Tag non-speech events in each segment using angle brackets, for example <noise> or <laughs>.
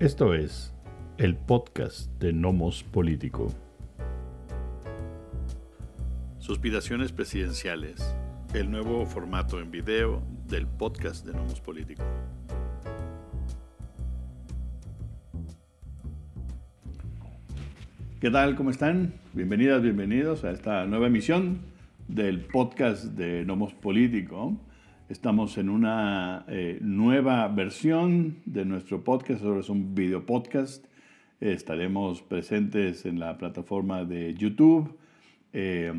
Esto es el podcast de Nomos Político. Suspiraciones presidenciales, el nuevo formato en video del podcast de Nomos Político. ¿Qué tal? ¿Cómo están? Bienvenidas, bienvenidos a esta nueva emisión del podcast de Nomos Político. Estamos en una eh, nueva versión de nuestro podcast, ahora es un video podcast. estaremos presentes en la plataforma de YouTube. Eh,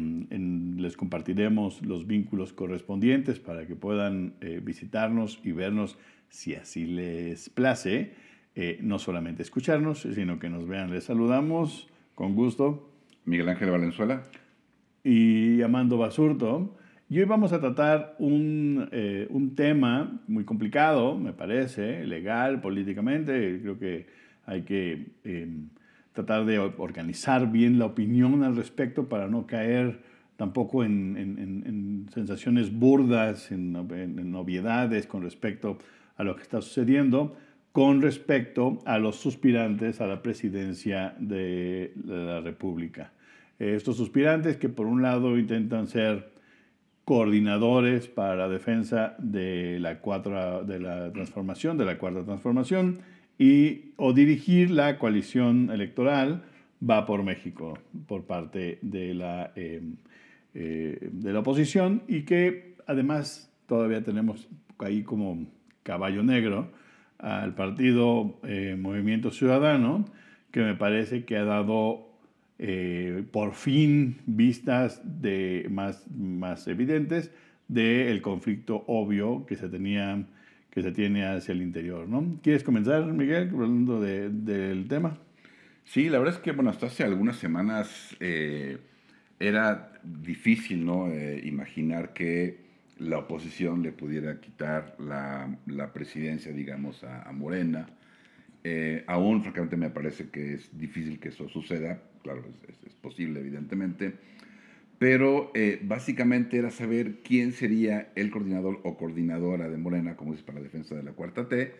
les compartiremos los vínculos correspondientes para que puedan eh, visitarnos y vernos si así les place. no solamente escucharnos, sino que nos vean. Les saludamos con gusto. Miguel Ángel Valenzuela. Y Amando Basurto. Y hoy vamos a tratar un, eh, un, tema muy complicado, me parece, legal, políticamente. Creo que hay que em, tratar de organizar bien la opinión al respecto para no caer tampoco en, en, sensaciones burdas, en, novedades con respecto a lo que está sucediendo, con respecto a los suspirantes a la presidencia de la República. Estos suspirantes que por un lado intentan ser coordinadores para defensa de la, cuatro, de la transformación, de la cuarta transformación, y, o dirigir la coalición electoral va por México por parte de la, em, eh, de la oposición y que además todavía tenemos ahí como caballo negro al partido eh, Movimiento Ciudadano, que me parece que ha dado eh, por fin vistas de más, más evidentes del conflicto obvio que se, tenía, que se tiene hacia el interior. ¿no? ¿Quieres comenzar, Miguel, hablando del tema? Sí, la verdad es que bueno, hasta hace algunas semanas eh, era difícil ¿no? Eh, imaginar que la oposición le pudiera quitar la, la presidencia, digamos, a Morena. aún, francamente, me parece que es difícil que eso suceda, claro, es, posible evidentemente, pero eh, básicamente era saber quién sería el coordinador o coordinadora de Morena, como es para la defensa de la cuarta T,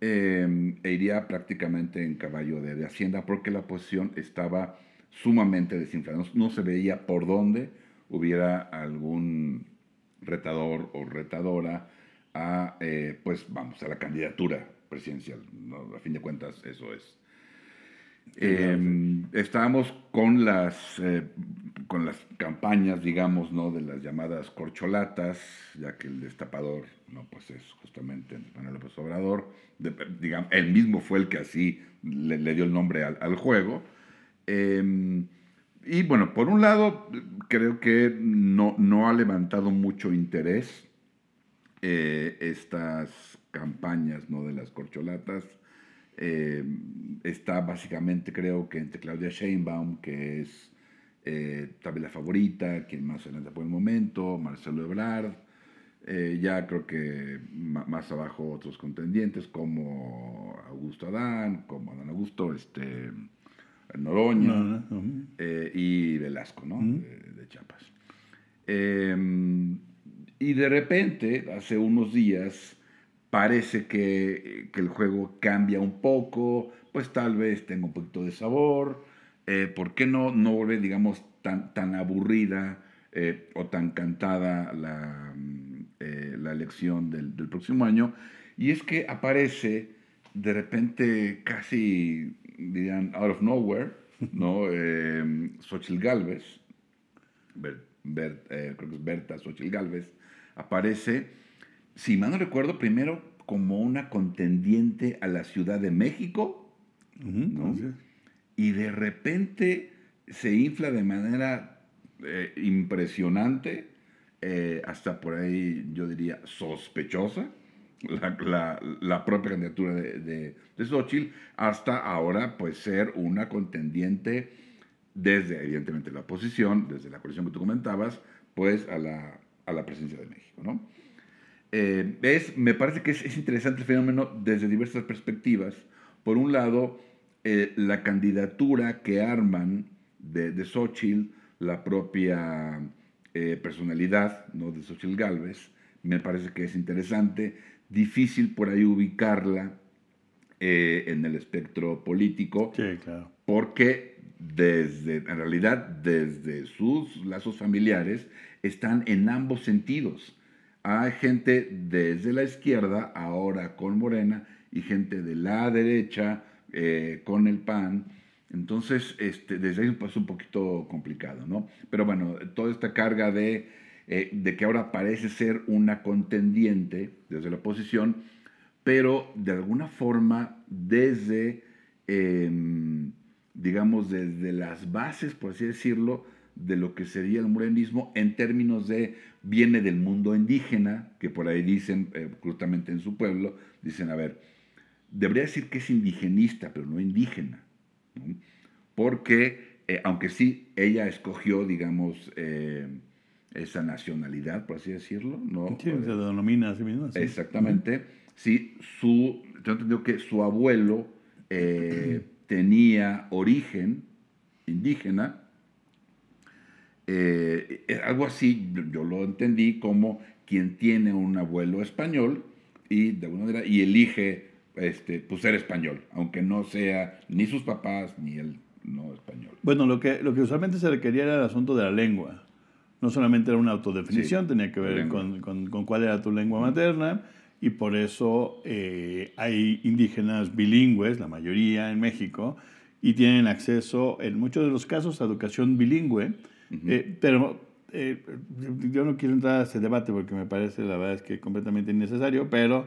eh, e iría prácticamente en caballo de, Hacienda porque la posición estaba sumamente desinflada, no, se veía por dónde hubiera algún retador o retadora a, eh, pues vamos, a la candidatura presidencial. A fin de cuentas, eso es eh, estábamos con las, eh, con las campañas, digamos, ¿no? de las llamadas corcholatas, ya que el destapador, no, pues es justamente Manuel López Obrador, digamos, él mismo fue el que así le, dio el nombre al, juego. Em, y bueno, por un lado, creo que no, no ha levantado mucho interés eh, estas campañas ¿no? de las corcholatas. Eh, está básicamente, creo que entre Claudia Sheinbaum, que es eh, la favorita, quien más adelante por el momento, Marcelo Ebrard, eh, ya creo que más abajo otros contendientes como Augusto Adán, como Adán Augusto, este, Noroña eh, y Velasco, ¿no? de, de, Chiapas. y de repente, hace unos días, parece que, el juego cambia un poco, pues tal vez tenga un poquito de sabor, eh, ¿por qué no, no volver, digamos, tan, tan aburrida eh, o tan cantada la, eh, la elección del, del, próximo año? Y es que aparece de repente casi, dirían, out of nowhere, ¿no? <laughs> eh, Xochitl Galvez, creo que es Berta Xochitl Galvez, aparece si mal no recuerdo, primero como una contendiente a la Ciudad de México, y de repente se infla de manera eh, impresionante, eh, hasta por ahí yo diría sospechosa, la, propia candidatura de, de, de Xochitl, hasta ahora pues ser una contendiente desde evidentemente la oposición, desde la coalición que tú comentabas, pues a la, a la presencia de México, ¿no? Eh, es, me parece que es, interesante el fenómeno desde diversas perspectivas. Por un lado, eh, la candidatura que arman de, de Xochitl, la propia eh, personalidad ¿no? de Xochitl Galvez, me parece que es interesante. Difícil por ahí ubicarla eh, en el espectro político. Sí, claro. Porque desde, en realidad, desde sus lazos familiares, están en ambos sentidos. Hay gente desde la izquierda, ahora con Morena, y gente de la derecha, eh, con el PAN. Entonces, este, desde ahí es un poquito complicado, ¿no? Pero bueno, toda esta carga de, eh, de que ahora parece ser una contendiente desde la oposición, pero de alguna forma desde, em, digamos, desde las bases, por así decirlo, de lo que sería el morenismo en términos de viene del mundo indígena, que por ahí dicen, eh, justamente en su pueblo, dicen, a ver, debería decir que es indigenista, pero no indígena, porque eh, aunque sí, ella escogió, digamos, eh, esa nacionalidad, por así decirlo, ¿no? Sí, se denomina así mismo. Exactamente. Sí, su, yo entendido que su abuelo <clears throat> tenía origen indígena, eh, eh, algo así, yo lo entendí como quien tiene un abuelo español y de alguna manera y elige este, pues, ser español, aunque no sea ni sus papás ni él no español. Bueno, lo que, lo que usualmente se requería era el asunto de la lengua. No solamente era una autodefinición, tenía que ver con, con, con, cuál era tu lengua materna y por eso eh, hay indígenas bilingües, la mayoría en México, y tienen acceso en muchos de los casos a educación bilingüe eh, pero eh, yo no quiero entrar a ese debate porque me parece, la verdad es que completamente innecesario, pero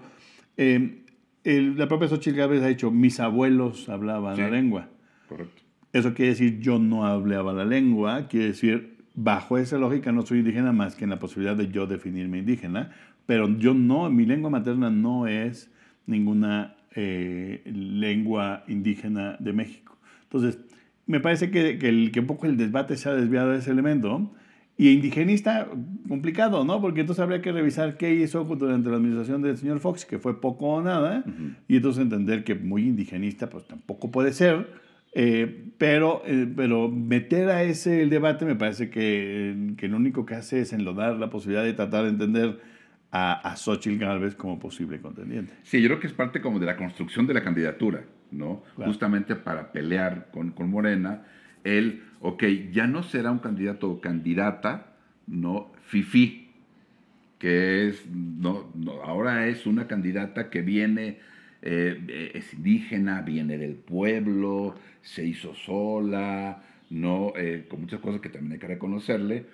eh, la propia Xochitl Gálvez ha dicho, mis abuelos hablaban la lengua. Correcto. Eso quiere decir, yo no hablaba la lengua, quiere decir, bajo esa lógica no soy indígena más que en la posibilidad de yo definirme indígena, pero yo no, mi lengua materna no es ninguna lengua indígena de México. Entonces, me parece que, que, el, que un poco el debate se ha desviado de ese elemento. Y indigenista, complicado, ¿no? Porque entonces habría que revisar qué hizo durante la administración del señor Fox, que fue poco o nada, y entonces entender que muy indigenista, pues tampoco puede ser. Eh, pero, eh, pero meter a ese el debate me parece que, que, lo único que hace es enlodar la posibilidad de tratar de entender a, a Xochitl Gálvez como posible contendiente. Sí, yo creo que es parte como de la construcción de la candidatura. ¿no? Justamente para pelear con, con, Morena, él, ok, ya no será un candidato o candidata, ¿no? Fifi, que es, no, ahora es una candidata que viene, eh, es indígena, viene del pueblo, se hizo sola, ¿no? Eh, con muchas cosas que también hay que reconocerle,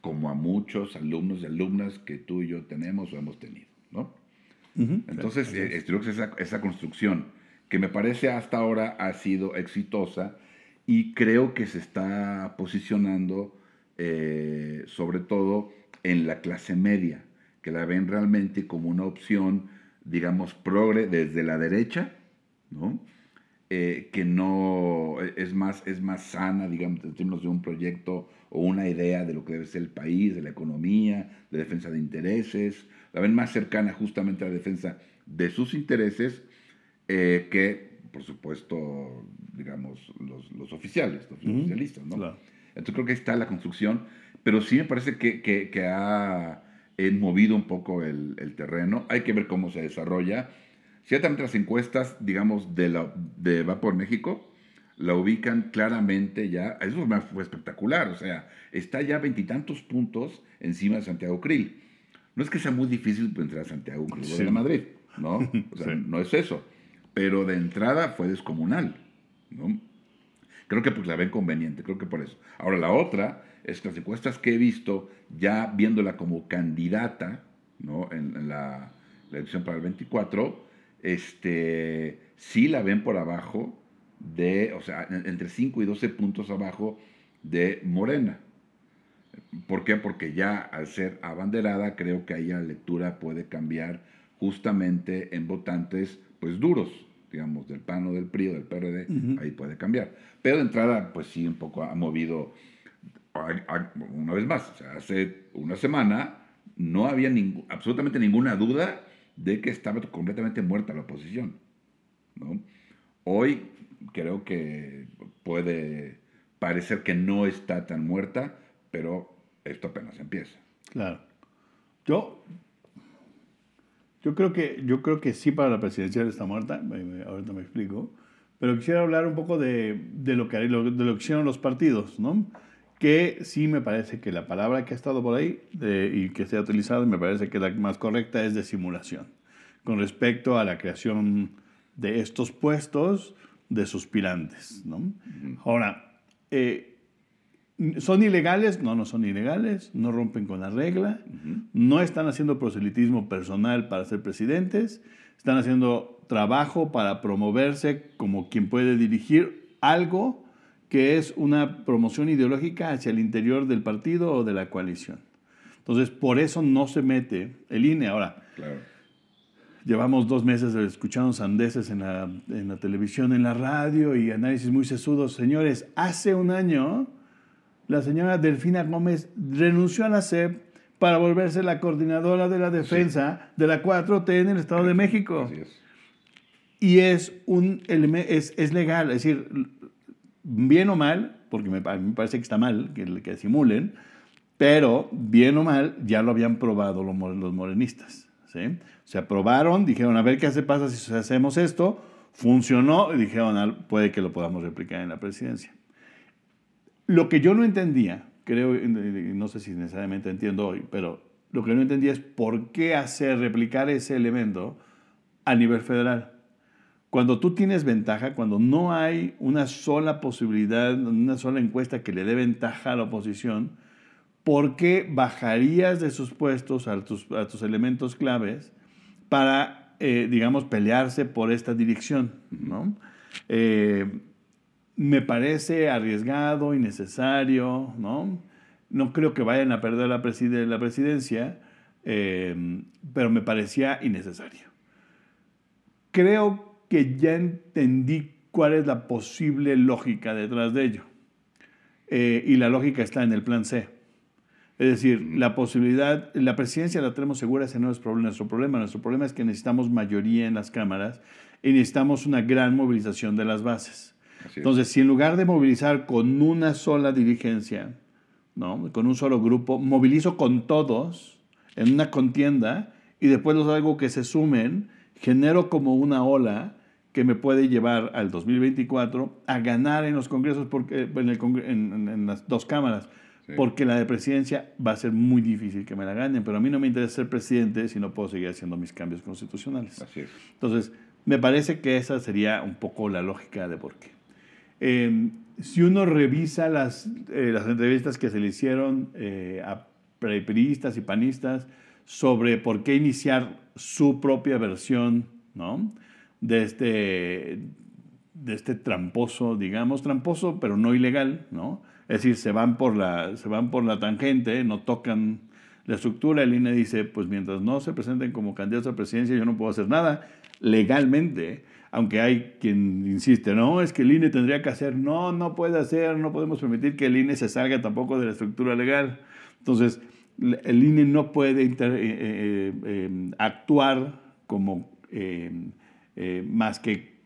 como a muchos alumnos y alumnas que tú y yo tenemos o hemos tenido, ¿no? Entonces, eh, esa, esa construcción que me parece hasta ahora ha sido exitosa y creo que se está posicionando eh, sobre todo en la clase media, que la ven realmente como una opción, digamos, progre desde la derecha. Eh, que no es más, es más sana, digamos, en términos de un proyecto o una idea de lo que debe ser el país, de la economía, de defensa de intereses, la ven más cercana justamente a la defensa de sus intereses eh, que, por supuesto, digamos, los, los oficiales, los oficialistas, ¿no? Entonces creo que ahí está la construcción, pero sí me parece que, que, que ha movido un poco el, el, terreno. Hay que ver cómo se desarrolla. Ciertamente las encuestas, digamos, de, la, de Va por México, la ubican claramente ya, eso fue espectacular, o sea, está ya veintitantos puntos encima de Santiago Krill. No es que sea muy difícil entrar a Santiago Krill sí. de Madrid, ¿no? <laughs> O sea, sí. no es eso pero de entrada fue descomunal. ¿no? Creo que pues la ven conveniente, creo que por eso. Ahora la otra es que las encuestas que he visto, ya viéndola como candidata ¿no? en, la, elección para el 24, este, sí la ven por abajo de, o sea, entre 5 y 12 puntos abajo de Morena. ¿Por qué? Porque ya al ser abanderada, creo que ahí la lectura puede cambiar justamente en votantes pues duros, digamos, del PAN o del PRI o del PRD, ahí puede cambiar. Pero de entrada, pues sí, un poco ha movido, una vez más, o sea, hace una semana no había absolutamente ninguna duda de que estaba completamente muerta la oposición. ¿no? Hoy creo que puede parecer que no está tan muerta, pero esto apenas empieza. Claro. Yo Yo creo que, yo creo que sí para la presidencial está muerta, ahorita me explico, pero quisiera hablar un poco de, de lo, que, de lo que hicieron los partidos, ¿no? que sí me parece que la palabra que ha estado por ahí y que se ha utilizado, me parece que la más correcta es de simulación, con respecto a la creación de estos puestos de suspirantes. ¿no? Ahora, eh, ¿son ilegales? No, no son ilegales, no rompen con la regla, no están haciendo proselitismo personal para ser presidentes, están haciendo trabajo para promoverse como quien puede dirigir algo que es una promoción ideológica hacia el interior del partido o de la coalición. Entonces, por eso no se mete el INE. Ahora, llevamos dos meses escuchando sandeces en la, en la televisión, en la radio y análisis muy sesudos. Señores, hace un año la señora Delfina Gómez renunció a la SEP para volverse la coordinadora de la defensa de la 4T en el Estado de México. Así es. Y es, un, es, es legal, es decir, bien o mal, porque me, a mí me parece que está mal que, que simulen, pero bien o mal ya lo habían probado los, los morenistas. ¿sí? Se aprobaron, dijeron, a ver qué hace pasa si hacemos esto, funcionó y dijeron, puede que lo podamos replicar en la presidencia. Lo que yo no entendía, creo, no sé si necesariamente entiendo hoy, pero lo que no entendía es por qué hacer replicar ese elemento a nivel federal. Cuando tú tienes ventaja, cuando no hay una sola posibilidad, una sola encuesta que le dé ventaja a la oposición, ¿por qué bajarías de sus puestos a tus, elementos claves para, eh, digamos, pelearse por esta dirección? ¿no? Eh, me parece arriesgado, innecesario, ¿no? No creo que vayan a perder la, la presidencia, eh, pero me parecía innecesario. Creo que ya entendí cuál es la posible lógica detrás de ello. Eh, y la lógica está en el plan C. Es decir, la posibilidad, la presidencia la tenemos segura, ese no es nuestro problema. Nuestro problema es que necesitamos mayoría en las cámaras y necesitamos una gran movilización de las bases. Entonces, si en lugar de movilizar con una sola dirigencia, ¿no? con un solo grupo, movilizo con todos en una contienda y después los hago que se sumen, genero como una ola que me puede llevar al 2024 a ganar en los congresos, porque, en, las dos cámaras, porque la de presidencia va a ser muy difícil que me la ganen, pero a mí no me interesa ser presidente si no puedo seguir haciendo mis cambios constitucionales. Así es. Entonces, me parece que esa sería un poco la lógica de por qué. Em, si uno revisa las, eh, las entrevistas que se le hicieron eh, a periodistas y panistas sobre por qué iniciar su propia versión, ¿no? de este, de este tramposo, digamos, tramposo, pero no ilegal, ¿no? Es decir, se van por la, se van por la tangente, no tocan la estructura. El INE dice, pues mientras no se presenten como candidatos a presidencia, yo no puedo hacer nada legalmente, aunque hay quien insiste, no, es que el INE tendría que hacer, no, no puede hacer, no podemos permitir que el INE se salga tampoco de la estructura legal. Entonces, el INE no puede eh, eh, eh, actuar como eh, más que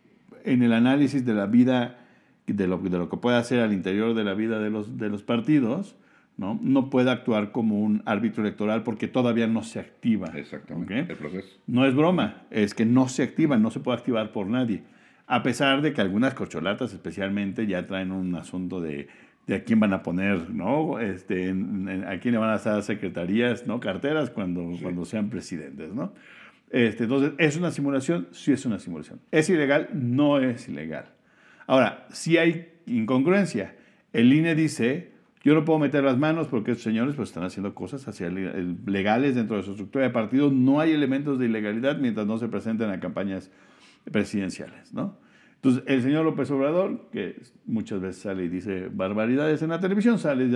en el análisis de la vida, de lo, de lo que puede hacer al interior de la vida de los, de los partidos, ¿no? no puede actuar como un árbitro electoral porque todavía no se activa. Exactamente. El proceso. No es broma, es que no se activa, no se puede activar por nadie. A pesar de que algunas corcholatas especialmente ya traen un asunto de, de a quién van a poner, ¿no? Este, a quién le van a hacer secretarías, ¿no? Carteras cuando, cuando sean presidentes, ¿no? Este, entonces, ¿es una simulación? Sí es una simulación. ¿Es ilegal? No es ilegal. Ahora, si hay incongruencia. El INE dice, yo no puedo meter las manos porque estos señores pues, están haciendo cosas hacia legales dentro de su estructura de partido. No hay elementos de ilegalidad mientras no se presenten a campañas presidenciales. ¿no? Entonces, el señor López Obrador, que muchas veces sale y dice barbaridades en la televisión, sale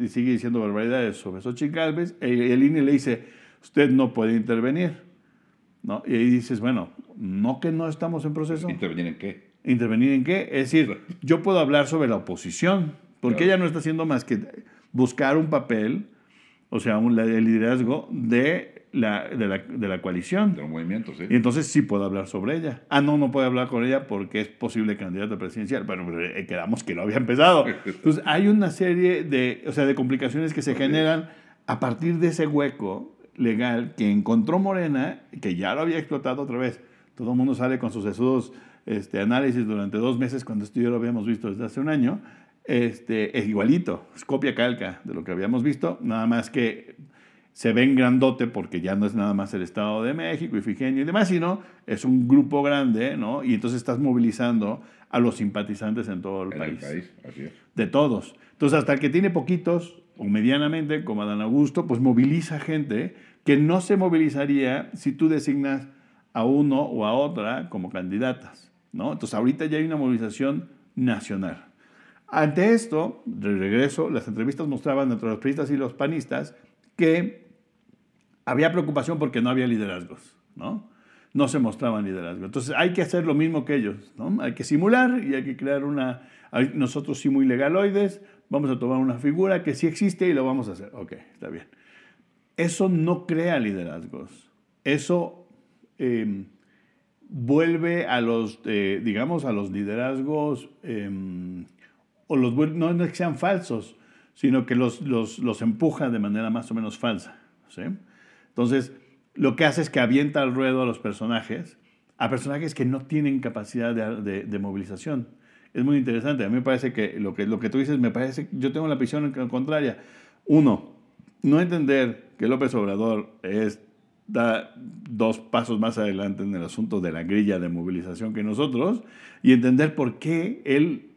y sigue diciendo barbaridades sobre Xochitl Gálvez, el INE le dice, usted no puede intervenir. ¿no? Y ahí dices, bueno, no que no estamos en proceso. ¿Intervenir en qué? ¿Intervenir en qué? Es decir, yo puedo hablar sobre la oposición, porque ella no está haciendo más que buscar un papel, o sea, un, el liderazgo de la, de la, de la coalición. De los movimientos, sí. Y entonces sí puedo hablar sobre ella. Ah, no, no puedo hablar con ella porque es posible candidata presidencial, pero, eh, quedamos que lo había empezado. Entonces <laughs> hay una serie de, o sea, de complicaciones que se generan a partir de ese hueco legal que encontró Morena, que ya lo había explotado otra vez. Todo el mundo sale con sus sesudos este, análisis durante dos meses, cuando esto ya lo habíamos visto desde hace un año. Este, es igualito, es copia calca de lo que habíamos visto, nada más que se ven grandote porque ya no es nada más el Estado de México, y Figenio y demás, sino es un grupo grande, ¿no? Y entonces estás movilizando a los simpatizantes en todo el En país. el país, así es. De todos. Entonces, hasta el que tiene poquitos, o medianamente, como Adán Augusto, pues moviliza gente que no se movilizaría si tú designas a uno o a otra como candidatas, ¿no? Entonces, ahorita ya hay una movilización nacional. Ante esto, de regreso, las entrevistas mostraban entre los periodistas y los panistas que había preocupación porque no había liderazgos, ¿no? No se mostraban liderazgos. Entonces hay que hacer lo mismo que ellos, ¿no? Hay que simular y hay que crear una... Nosotros sí muy legaloides, vamos a tomar una figura que sí existe y lo vamos a hacer. Ok, está bien. Eso no crea liderazgos. Eso eh, vuelve a los, eh, digamos, a los liderazgos, eh, o los no, es que sean falsos, sino que los, los, los empuja de manera más o menos falsa. ¿sí? Entonces, lo que hace es que avienta al ruedo a los personajes, a personajes que no tienen capacidad de, de- de movilización. Es muy interesante. A mí me parece que lo que, lo que tú dices, me parece, yo tengo la visión contraria. Uno, no entender que López Obrador es, da dos pasos más adelante en el asunto de la grilla de movilización que nosotros y entender por qué él,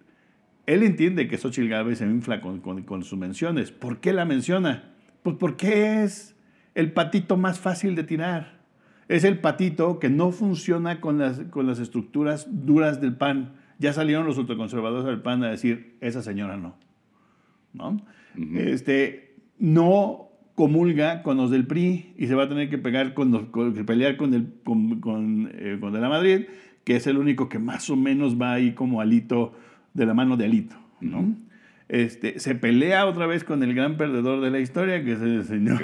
él entiende que Xochitl Gálvez se infla con, con, con sus menciones. ¿Por qué la menciona? Pues porque es el patito más fácil de tirar. Es el patito que no funciona con las, con las estructuras duras del PAN. Ya salieron los ultraconservadores del PAN a decir, esa señora no. ¿no? este, no comulga con los del PRI y se va a tener que pegar con los- con- pelear con el con, con, eh, con de la Madrid, que es el único que más o menos va ahí como alito de la mano de alito, ¿no? Este, se pelea otra vez con el gran perdedor de la historia, que es el señor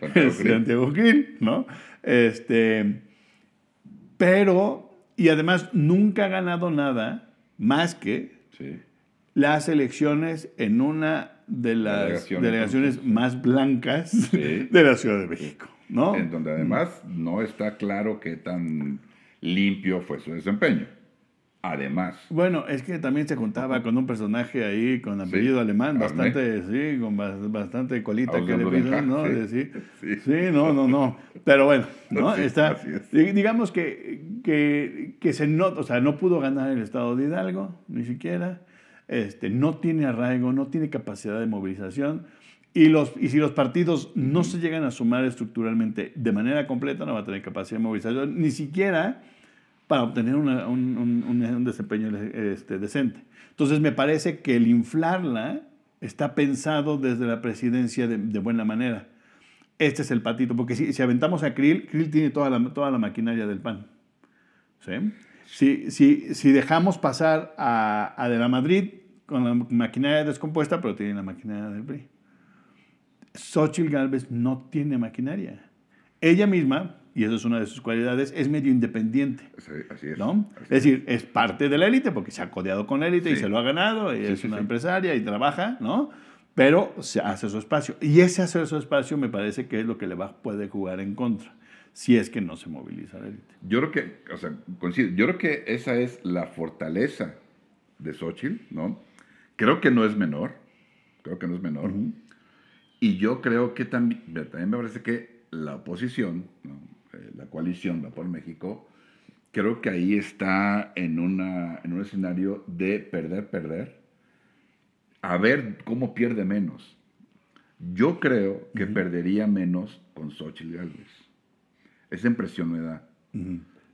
Santiago. <laughs> Santiago Krill, ¿no? Este, pero, y además nunca ha ganado nada más que Sí. las elecciones en una de las delegaciones más blancas Sí. <laughs> de la Ciudad de México, ¿no? En donde además no está claro qué tan limpio fue su desempeño. Además, Bueno, es que también se juntaba con un personaje ahí con apellido alemán, Arne. bastante, sí, con bas- bastante colita que le Reinhardt, ¿no? <laughs> sí. Sí, no, no, no. Pero bueno, <laughs> ¿no? Está, es. digamos que, que, que se nota, o sea, no pudo ganar el estado de Hidalgo, ni siquiera. Este, no tiene arraigo, no tiene capacidad de movilización. Y, los, y si los partidos no se llegan a sumar estructuralmente de manera completa, no va a tener capacidad de movilización, ni siquiera para obtener un, desempeño este, decente. Entonces me parece que el inflarla está pensado desde la presidencia de, buena manera. Este es el patito, porque si, aventamos a Krill, Krill tiene toda la, maquinaria del PAN. ¿sí? Si, dejamos pasar a, a De la Madrid con la maquinaria descompuesta, pero tiene la maquinaria del PRI. Xochitl Galvez no tiene maquinaria. Ella misma, y esa es una de sus cualidades, es medio independiente. sí, así es. ¿no? así Es decir, es parte de la élite porque se ha codeado con la élite y Sí. se lo ha ganado, y Sí, es una empresaria y trabaja, ¿no? Pero se hace su espacio. Y ese hacer su espacio me parece que es lo que le va, puede jugar en contra, si es que no se moviliza la élite. Yo creo que, o sea, coincido, yo creo que esa es la fortaleza de Xochitl, ¿no? Creo que no es menor, creo que no es menor. Y yo creo que también, también me parece que la oposición, ¿no? La coalición Va por México, creo que ahí está en, una, en un escenario de perder, perder, a ver cómo pierde menos. Yo creo que perdería menos con Xochitl Gálvez. Esa impresión me da.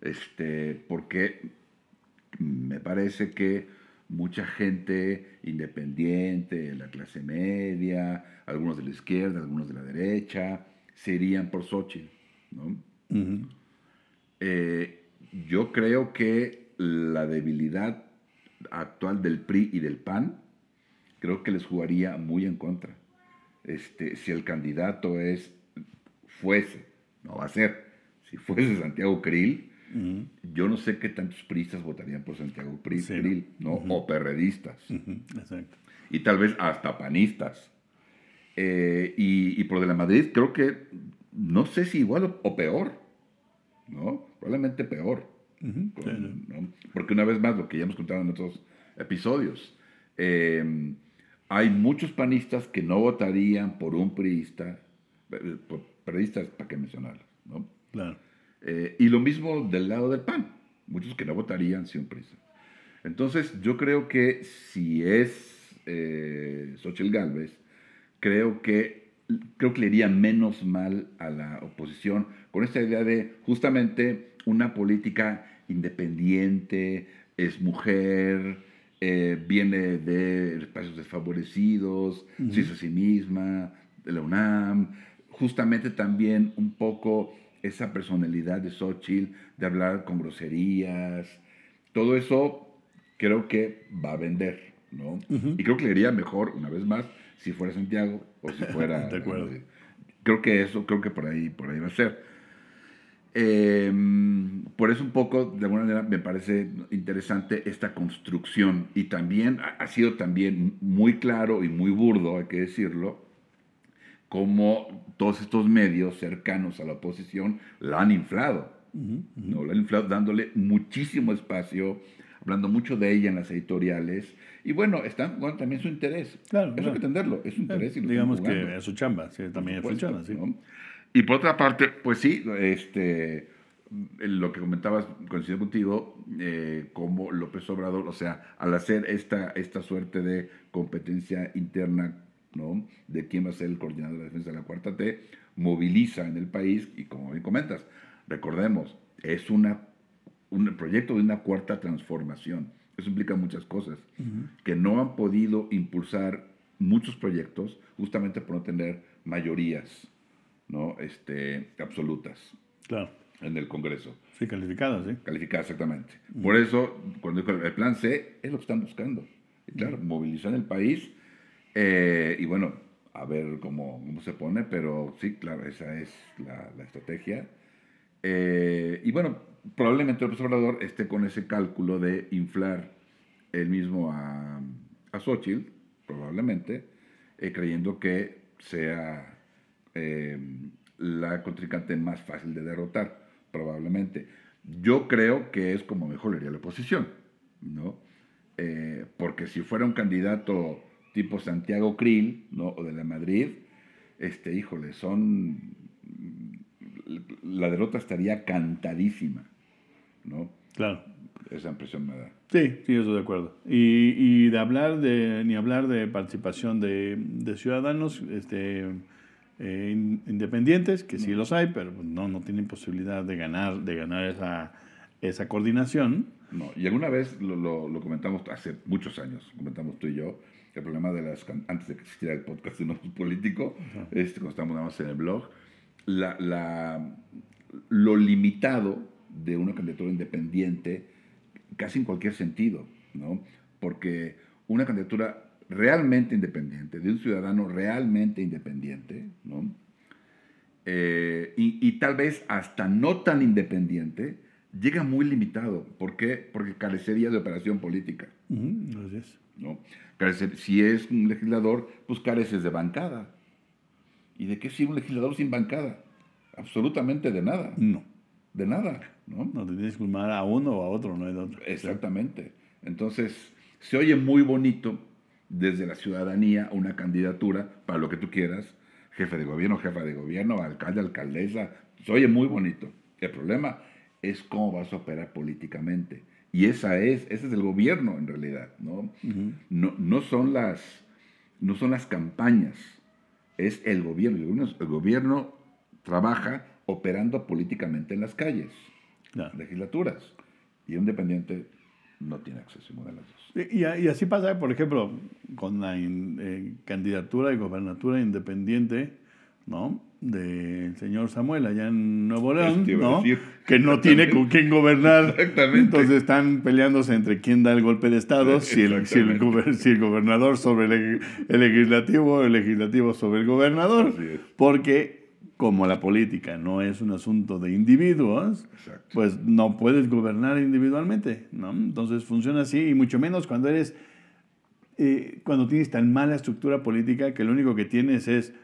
Este, porque me parece que mucha gente independiente, la clase media, algunos de la izquierda, algunos de la derecha, se irían por Xochitl. ¿no? Eh, yo creo que la debilidad actual del PRI y del PAN, creo que les jugaría muy en contra. Este, si el candidato es, fuese, no va a ser, si fuese Santiago Krill, yo no sé qué tantos priistas votarían por Santiago Sí, Krill, ¿no? O perredistas. Exacto. Y tal vez hasta panistas. Eh, y, y por de la Madrid, creo que no sé si igual o peor, ¿no? Probablemente peor. Porque una vez más, lo que ya hemos contado en otros episodios, eh, hay muchos panistas que no votarían por un priista, eh, por periodistas, ¿para qué mencionarlo? ¿no? Claro. Eh, y lo mismo del lado del PAN, muchos que no votarían si un priista. Entonces, yo creo que si es eh, Xochitl Galvez, creo que, creo que le iría menos mal a la oposición con esta idea de justamente una política independiente, es mujer, eh, viene de espacios desfavorecidos, se hizo a sí misma, de la UNAM, justamente también un poco esa personalidad de Xochitl, de hablar con groserías, todo eso creo que va a vender, ¿no? Y creo que le iría mejor, una vez más, si fuera Santiago o si <laughs> fuera... de acuerdo. creo que eso, creo que por ahí, por ahí va a ser. Em, por eso un poco, de alguna manera, me parece interesante esta construcción y también ha sido también muy claro y muy burdo, hay que decirlo, como todos estos medios cercanos a la oposición la han inflado, ¿no? La han inflado dándole muchísimo espacio, hablando mucho de ella en las editoriales. Y bueno, están jugando también su interés. Claro, Eso hay que entenderlo, es su interés. Y lo Digamos que es su chamba, sí, también Por supuesto, funciona, sí. ¿no? Y por otra parte, pues sí, este, lo que comentabas, coincido contigo, eh, como López Obrador, o sea, al hacer esta, esta suerte de competencia interna, ¿no? De quién va a ser el coordinador de la defensa de la Cuarta T, moviliza en el país, y como bien comentas, recordemos, es una, un proyecto de una cuarta transformación. Eso implica muchas cosas, que no han podido impulsar muchos proyectos justamente por no tener mayorías ¿no? este, absolutas Claro. en el Congreso. Sí, calificada, sí. Calificadas exactamente. Por eso, cuando dijo el plan C, es lo que están buscando. Y claro, movilizar el país eh, y bueno, a ver cómo, cómo se pone, pero sí, claro, esa es la, la estrategia. Eh, y bueno, probablemente el observador esté con ese cálculo de inflar el mismo a, a Xochitl, probablemente, eh, creyendo que sea eh, la contrincante más fácil de derrotar, probablemente. Yo creo que es como mejor haría la oposición, ¿no? Porque si fuera un candidato tipo Santiago Krill, ¿no? O de la Madrid, este, híjole, son... La derrota estaría cantadísima, ¿no? Claro. Esa impresión me da. Sí, sí, estoy de acuerdo. Y, y de hablar de, ni hablar de participación de, de ciudadanos este, eh, in- independientes, que sí los hay, pero no, no tienen posibilidad de ganar, de ganar esa, esa coordinación. No, y alguna vez lo, lo- lo comentamos hace muchos años, comentamos tú y yo, el problema de las, antes de que existiera el podcast de No Soy Político, este, cuando estábamos nada más en el blog, la, la- lo limitado de una candidatura independiente casi en cualquier sentido, ¿no? Porque una candidatura realmente independiente, de un ciudadano realmente independiente, ¿no? Eh, y, y tal vez hasta no tan independiente, llega muy limitado. ¿Por qué? Porque carecería de operación política. Es. ¿no? Carece- si es un legislador, pues careces de bancada. ¿Y de qué sirve un legislador sin bancada? Absolutamente de nada. No, De nada. ¿no? no te tienes que sumar a uno o a otro, no hay de otro. Exactamente. Entonces, se oye muy bonito desde la ciudadanía una candidatura para lo que tú quieras, jefe de gobierno, jefa de gobierno, alcalde, alcaldesa, se oye muy bonito. El problema es cómo vas a operar políticamente. Y esa es, ese es el gobierno en realidad, ¿no? no, no, son las, no son las campañas, es el gobierno. El gobierno, el gobierno trabaja operando políticamente en las calles Claro. legislaturas. Y un dependiente no tiene acceso a ninguna de las dos. Y, y así pasa, por ejemplo, con la in- eh, candidatura de gobernatura independiente, ¿no? Del señor Samuel allá en Nuevo León, te iba a ¿no? Que no tiene con quién gobernar. Exactamente. Entonces están peleándose entre quién da el golpe de Estado, si el, si el, Exactamente. gober- si el gobernador sobre el, el legislativo el legislativo sobre el gobernador. Porque como la política no es un asunto de individuos, Exacto. pues no puedes gobernar individualmente, ¿no? Entonces funciona así, y mucho menos cuando eres, eh, cuando tienes tan mala estructura política que lo único que tienes es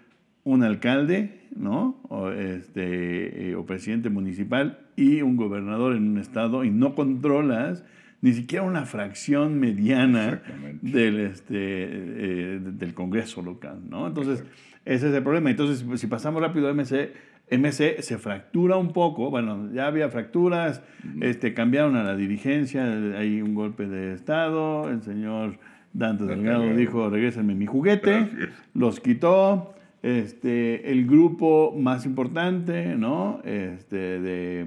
un alcalde, ¿no? O, este, eh, o presidente municipal y un gobernador en un estado y no controlas ni siquiera una fracción mediana del, este, eh, del Congreso local, ¿no? Entonces, ese es el problema. Entonces, si pasamos rápido a MC, MC se fractura un poco, bueno, ya había fracturas, este, cambiaron a la dirigencia, hay un golpe de Estado, el señor Dante Delgado dijo, regrésenme mi juguete, los quitó, este, el grupo más importante, ¿no? Este, de,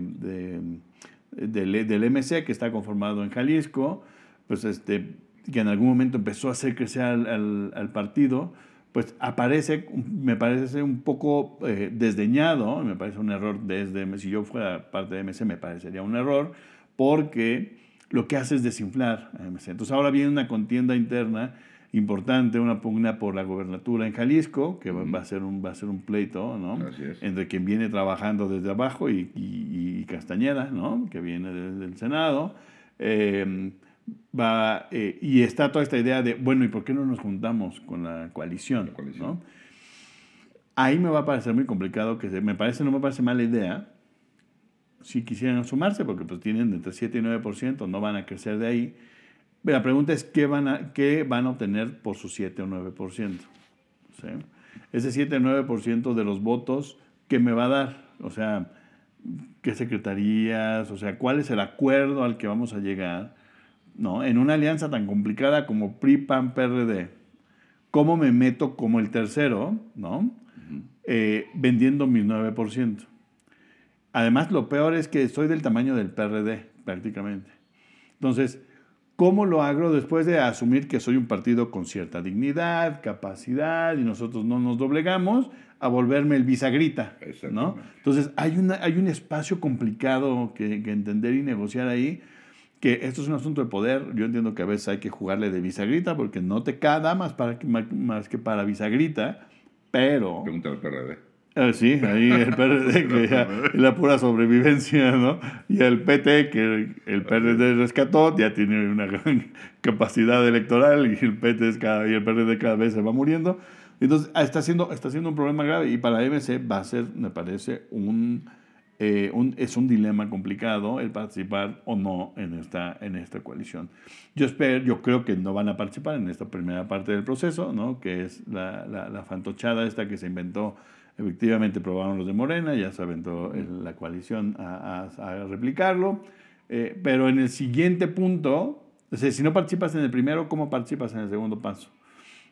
del, del, MC que está conformado en Jalisco, pues este, que en algún momento empezó a hacer crecer al, al partido, pues aparece, me parece un poco eh, desdeñado, me parece un error desde, si yo fuera parte de MC me parecería un error, porque lo que hace es desinflar a MC. Entonces ahora viene una contienda interna importante, una pugna por la gobernatura en Jalisco, que va, a ser un, va a ser un pleito, ¿no? Entre quien viene trabajando desde abajo y, y, Castañeda, ¿no? Que viene desde el Senado. Eh, va, eh, y está toda esta idea de, bueno, ¿y por qué no nos juntamos con la coalición? ¿no? Ahí me va a parecer muy complicado, que me parece, no me parece mala idea, si quisieran sumarse, porque pues tienen entre 7 y 9%, no van a crecer de ahí. La pregunta es, ¿qué van a, qué van a obtener por su 7 o 9%? ¿Sí? Ese 7 o 9% de los votos, ¿qué me va a dar? O sea, ¿qué secretarías? O sea, ¿cuál es el acuerdo al que vamos a llegar? ¿no? En una alianza tan complicada como PRI, PAN, PRD, ¿cómo me meto como el tercero, ¿no? Eh, vendiendo mi 9%? Además, lo peor es que soy del tamaño del PRD, prácticamente. Entonces, ¿cómo lo hago después de asumir que soy un partido con cierta dignidad, capacidad y nosotros no nos doblegamos a volverme el bisagrita? ¿no? Entonces, hay, una, hay un espacio complicado que, que entender y negociar ahí que esto es un asunto de poder. Yo entiendo que a veces hay que jugarle de bisagrita porque no te cada más, para, más que para bisagrita, pero... Pregúntale al PRD. Eh, sí, ahí <laughs> el PRD, que ya es la pura sobrevivencia, ¿no? Y el PT, que el PRD rescató, ya tiene una gran <laughs> capacidad electoral y el PT es cada, y el PRD cada vez se va muriendo. Entonces, ah, está haciendo, está siendo un problema grave y para MC va a ser, me parece, un eh, es un dilema complicado el participar o no en esta, en esta coalición. Yo, espero, yo creo que no van a participar en esta primera parte del proceso, ¿no? que es la, la, fantochada esta que se inventó. Efectivamente probaron los de Morena, ya se aventó la coalición a, a, replicarlo. Eh, pero en el siguiente punto, o sea, si no participas en el primero, ¿cómo participas en el segundo paso?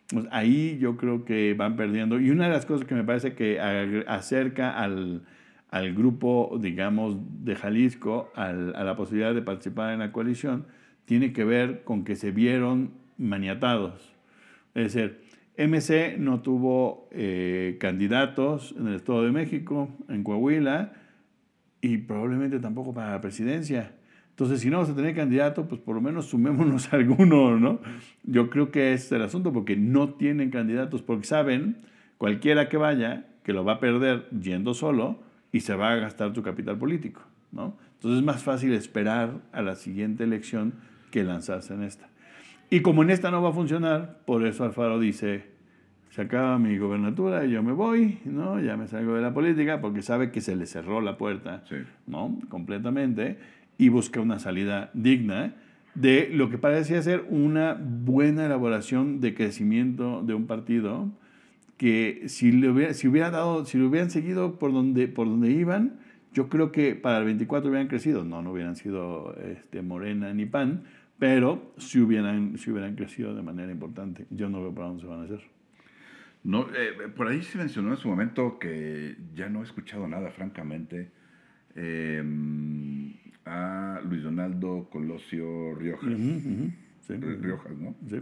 Pues ahí yo creo que van perdiendo. Y una de las cosas que me parece que acerca al, al grupo, digamos, de Jalisco a la posibilidad de participar en la coalición, tiene que ver con que se vieron maniatados. Es decir, MC no tuvo eh, candidatos en el Estado de México, en Coahuila, y probablemente tampoco para la presidencia. Entonces, si no vamos a tener candidato, pues por lo menos sumémonos a <laughs> alguno, ¿no? Yo creo que es el asunto, porque no tienen candidatos, porque saben, cualquiera que vaya, que lo va a perder yendo solo, y se va a gastar tu capital político. ¿no? Entonces es más fácil esperar a la siguiente elección que lanzarse en esta. Y como en esta no va a funcionar, por eso Alfaro dice, se acaba mi gobernatura y yo me voy, ¿no? ya me salgo de la política, porque sabe que se le cerró la puerta ¿no? completamente y busca una salida digna de lo que parecía ser una buena elaboración de crecimiento de un partido que si le hubiera, si hubiera dado, si lo hubieran seguido por donde, por donde iban, yo creo que para el 24 hubieran crecido. No, no hubieran sido este, Morena ni PAN, pero si hubieran, si hubieran crecido de manera importante. Yo no veo para dónde se van a hacer. No, eh, por ahí se mencionó en su momento que ya no he escuchado nada, francamente, em, a Luis Donaldo Colosio Riojas. Sí, Riojas, ¿no? Sí.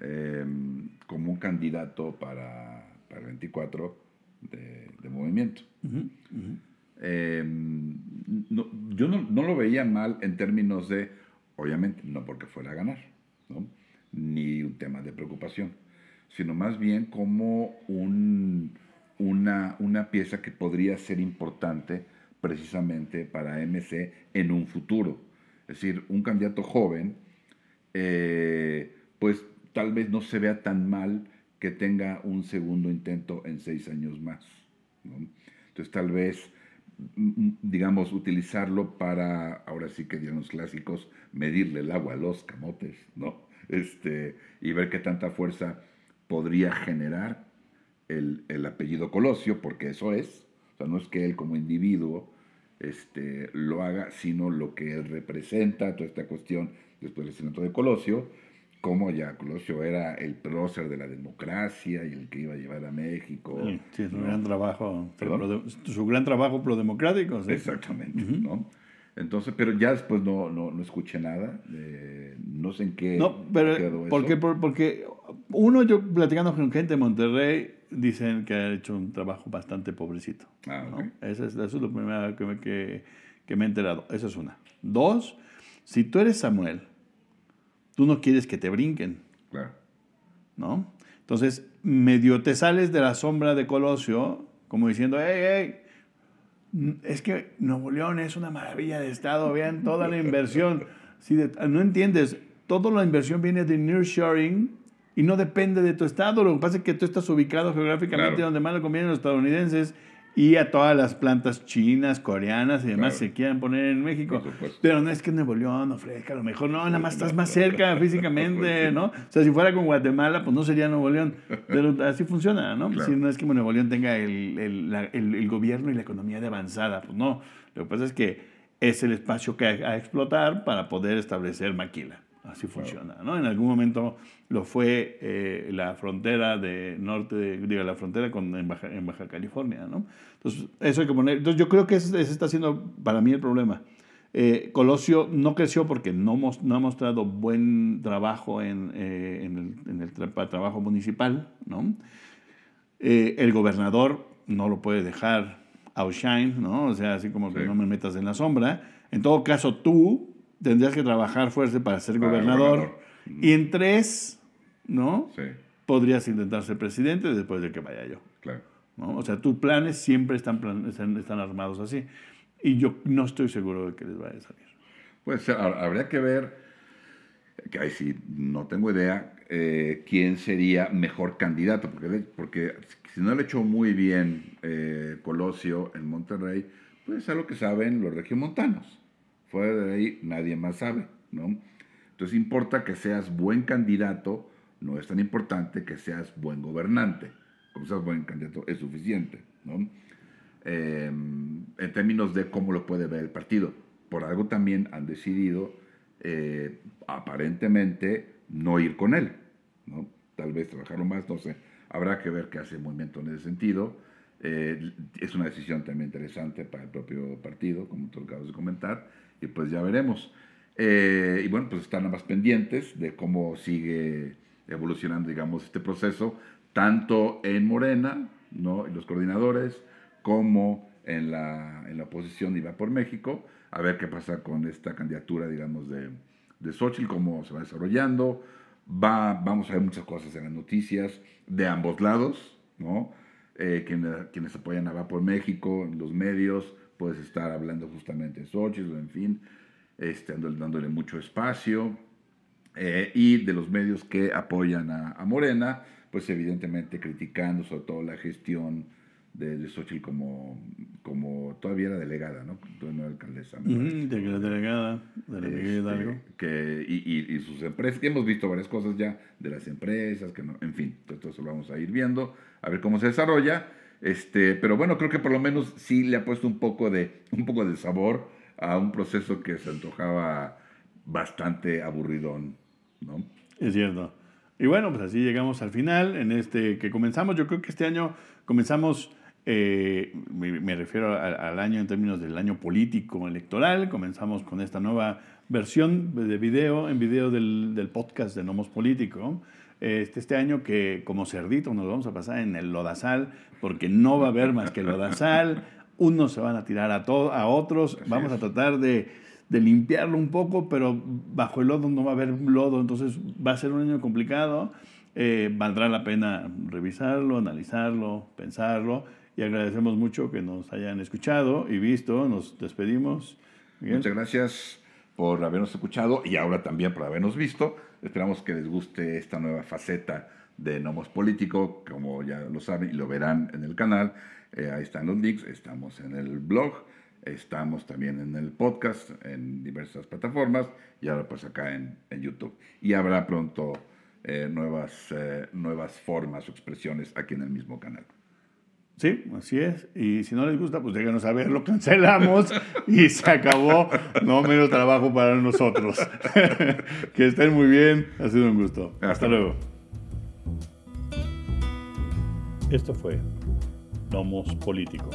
Em, como un candidato para para el 24 de, movimiento. Em, yo no, lo veía mal en términos de, obviamente, no porque fuera a ganar, ni un tema de preocupación, sino más bien como un, una, una pieza que podría ser importante precisamente para MC en un futuro. Es decir, un candidato joven, eh, pues tal vez no se vea tan mal que tenga un segundo intento en seis años más. Entonces tal vez, digamos, utilizarlo para, ahora sí que dirían los clásicos, medirle el agua a los camotes, ¿no? Este, y ver qué tanta fuerza podría generar el, el apellido Colosio, porque eso es, o sea, no es que él como individuo este, lo haga, sino lo que él representa, toda esta cuestión después del asesinato de Colosio, como ya Colosio era el prócer de la democracia y el que iba a llevar a México. Sí, su gran trabajo, su gran trabajo pro-democrático. Exactamente, ¿no? Entonces, pero ya después no, no, no escuché nada, no sé en qué no, pero porque, porque uno, yo platicando con gente de Monterrey, dicen que ha hecho un trabajo bastante pobrecito. Ah, eso, es, eso, es, lo primero que me, que, que me he enterado. Eso es una. Dos, si tú eres Samuel, tú no quieres que te brinquen. Claro. ¿No? Entonces, medio te sales de la sombra de Colosio, como diciendo, hey, hey, es que Nuevo León es una maravilla de estado, vean toda la inversión. Si no entiendes, toda la inversión viene de nearshoring y no depende de tu estado. Lo que pasa es que tú estás ubicado geográficamente donde más le conviene a los estadounidenses y a todas las plantas chinas, coreanas y demás se quieran poner en México. Pero no es que Nuevo León ofrezca a lo mejor, no, nada más estás más cerca físicamente, <laughs> ¿no? O sea, si fuera con Guatemala, pues no sería Nuevo León. Pero <laughs> así funciona, ¿no? Si no es que Nuevo León tenga el, el, el, el, gobierno y la economía de avanzada, pues no. Lo que pasa es que es el espacio que hay a explotar para poder establecer maquila. Así funciona, ¿no? En algún momento lo fue eh, la frontera de norte, digo, la frontera con, en, Baja, en Baja California, ¿no? Entonces, eso hay que poner. Entonces, yo creo que ese, está siendo para mí el problema. Eh, Colosio no creció porque no, no ha mostrado buen trabajo en, eh, en el, en el trabajo municipal, ¿no? el gobernador no lo puede dejar outshine, ¿no? O sea, así como que no me metas en la sombra. En todo caso, tú tendrías que trabajar fuerte para ser gobernador. Y en tres, ¿no? Sí. Podrías intentar ser presidente después de que vaya yo. Claro. ¿no? O sea, tus planes siempre están, están, armados así. Y yo no estoy seguro de que les vaya a salir. Pues habría que ver, que ahí sí, no tengo idea, eh, quién sería mejor candidato, porque, porque si no le echó muy bien eh, Colosio en Monterrey, pues es algo que saben los regiomontanos. Fuera de ahí nadie más sabe, ¿no? Entonces importa que seas buen candidato, no es tan importante que seas buen gobernante. Como seas buen candidato es suficiente, ¿no? Em, en términos de cómo lo puede ver el partido. Por algo también han decidido, eh, aparentemente, no ir con él, ¿no? Tal vez trabajarlo más, no sé. Habrá que ver qué hace el movimiento en ese sentido. Eh, es una decisión también interesante para el propio partido, como tú acabas de comentar y pues ya veremos. Eh, y bueno, pues están más pendientes de cómo sigue evolucionando, digamos, este proceso, tanto en Morena, ¿no? Los coordinadores, como en la, en la oposición va por México, a ver qué pasa con esta candidatura, digamos, de, de Xochitl, cómo se va desarrollando. Va, vamos a ver muchas cosas en las noticias de ambos lados, ¿no? Eh, quienes, quienes apoyan a Va por México, en los medios, puedes estar hablando justamente de Xochitl, en fin, este, dándole mucho espacio. Eh, y de los medios que apoyan a, Morena, pues evidentemente criticando sobre todo la gestión de, de Xochitl como, como todavía era delegada, ¿no? no alcaldesa. de la delegada, de la este, Que, y, y, sus empresas, que hemos visto varias cosas ya de las empresas, que no, en fin, todo eso lo vamos a ir viendo, a ver cómo se desarrolla. Este, pero bueno, creo que por lo menos sí le ha puesto un poco de, un poco de sabor a un proceso que se antojaba bastante aburridón, ¿no? Es cierto. Y bueno, pues así llegamos al final en este que comenzamos. Yo creo que este año comenzamos, eh, me, refiero al año en términos del año político electoral. Comenzamos con esta nueva versión de video, en video del, del podcast de Nomos Político. Este, este año que como cerdito nos vamos a pasar en el lodazal, porque no va a haber más que lodazal, <laughs> unos se van a tirar a, a otros, vamos a tratar de, de, limpiarlo un poco, pero bajo el lodo no va a haber lodo, entonces va a ser un año complicado. Eh, valdrá la pena revisarlo, analizarlo, pensarlo y agradecemos mucho que nos hayan escuchado y visto. Nos despedimos. Muchas gracias por habernos escuchado y ahora también por habernos visto. Esperamos que les guste esta nueva faceta de Nomos Político, como ya lo saben y lo verán en el canal. Eh, ahí están los links, estamos en el blog, estamos también en el podcast, en diversas plataformas y ahora pues acá en, en YouTube. Y habrá pronto eh, nuevas, eh, nuevas formas o expresiones aquí en el mismo canal. Sí, así es. Y si no les gusta, pues déjenos saber, lo cancelamos <laughs> y se acabó. No menos trabajo para nosotros. <laughs> que estén muy bien. Ha sido un gusto. Hasta luego. Esto fue Nomos Político.